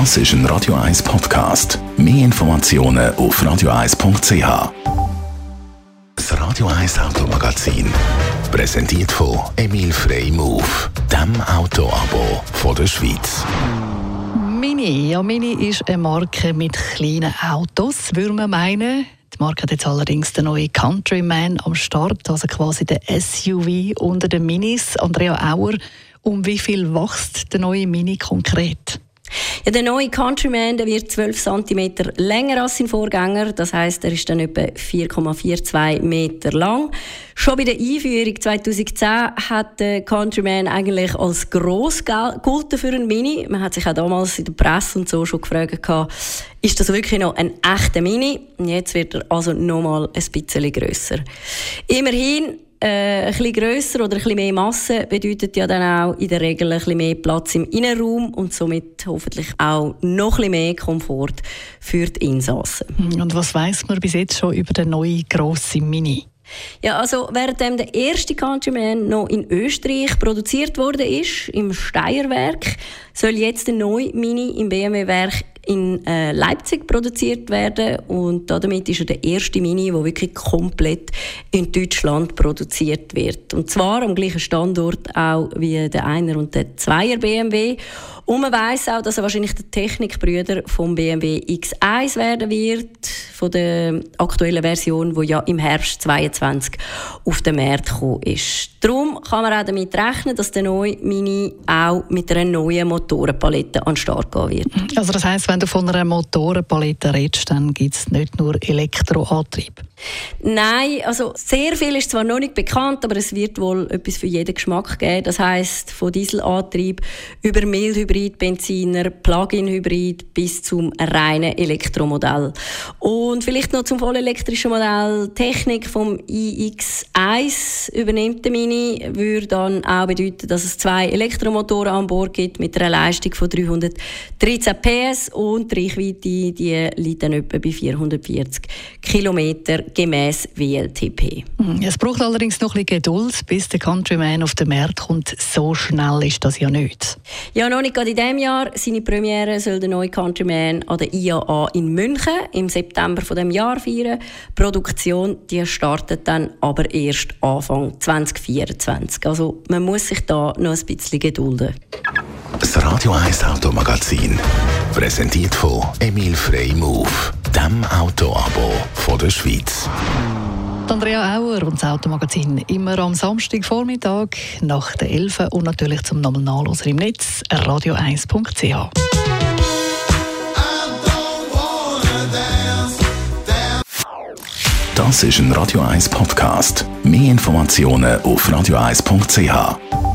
Das ist ein Radio 1 Podcast. Mehr Informationen auf radio1.ch. Das Radio 1 Automagazin. Präsentiert von Emil Frey Move, dem Autoabo von der Schweiz. Mini. Ja, Mini ist eine Marke mit kleinen Autos, würde man meinen. Die Marke hat jetzt allerdings den neuen Countryman am Start, also quasi der SUV unter den Minis. Andrea Auer, um wie viel wächst der neue Mini konkret? Ja, der neue Countryman der wird 12 cm länger als sein Vorgänger. Das heißt, er ist dann etwa 4,42 Meter lang. Schon bei der Einführung 2010 hat der Countryman eigentlich als gross gelten für einen Mini. Man hat sich auch damals in der Presse und so schon gefragt, ist das wirklich noch ein echter Mini? Jetzt wird er also noch mal ein bisschen grösser. Immerhin äh, ein bisschen grösser oder ein bisschen mehr Masse bedeutet ja dann auch in der Regel ein bisschen mehr Platz im Innenraum und somit hoffentlich auch noch ein bisschen mehr Komfort für die Insassen. Und was weiß man bis jetzt schon über den neuen grossen Mini? Ja, also während der erste Countryman noch in Österreich produziert wurde ist, im Steierwerk, soll jetzt der neue Mini im BMW-Werk in äh, Leipzig produziert werden und damit ist er der erste Mini, der wirklich komplett in Deutschland produziert wird. Und zwar am gleichen Standort auch wie der Einer und der Zweier BMW. Und man weiß auch, dass er wahrscheinlich der Technikbrüder vom BMW X1 werden wird, von der aktuellen Version, wo ja im Herbst 22 auf den Markt gekommen ist. Darum kann man auch damit rechnen, dass der neue Mini auch mit einer neuen Motorenpalette an den Start gehen wird. Also das heißt, wenn du von einer Motorenpalette redest, dann gibt es nicht nur Elektroantrieb? Nein, also sehr viel ist zwar noch nicht bekannt, aber es wird wohl etwas für jeden Geschmack geben. Das heißt von Dieselantrieb über Mildhybrid-Benziner, Plug-in-Hybrid bis zum reinen Elektromodell. Und vielleicht noch zum vollelektrischen Modell. Technik vom iX1 übernimmt der Mini, würde dann auch bedeuten, dass es zwei Elektromotoren an Bord gibt mit einer Leistung von 313 PS und die Reichweite die liegt dann etwa bei 440 Kilometer gemäß WLTP. Mhm. Es braucht allerdings noch ein bisschen Geduld, bis der Countryman auf den Markt kommt. So schnell ist das ja nicht. Ja, noch nicht gerade in diesem Jahr. Seine Premiere soll der neue Countryman an der IAA in München im September von dem Jahr feiern. Die Produktion die startet dann aber erst Anfang 2024. Also man muss sich da noch ein bisschen gedulden. Das Radio 1 Automagazin präsentiert von Emil Frey Move dem Autoabo von der Schweiz. Andrea Auer und das Automagazin immer am Samstagvormittag nach der 11 und natürlich zum nochmal Nachloser im Netz radio1.ch. Das ist ein Radio 1 Podcast. Mehr Informationen auf radio1.ch.